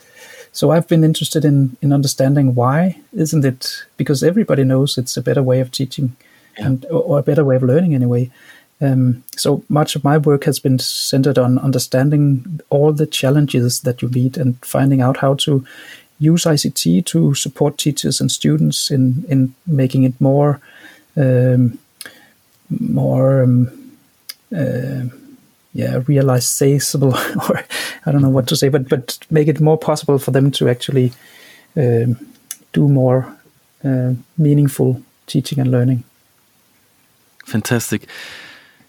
so I've been interested in in understanding why isn't it because everybody knows it's a better way of teaching, yeah. and or a better way of learning anyway um, so much of my work has been centered on understanding all the challenges that you meet and finding out how to use ICT to support teachers and students in in making it more um, more um, uh, yeah realizable [LAUGHS] or I don't know what to say but but make it more possible for them to actually um, do more uh, meaningful teaching and learning.
Fantastic.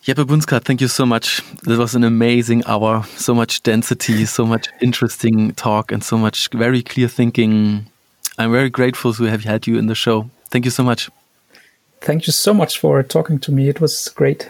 Jeppe Bundsgaard, thank you so much. That was an amazing hour. So much density, so much interesting talk, and so much very clear thinking. I'm very grateful to have had you in the show. Thank you so much.
Thank you so much for talking to me. It was great.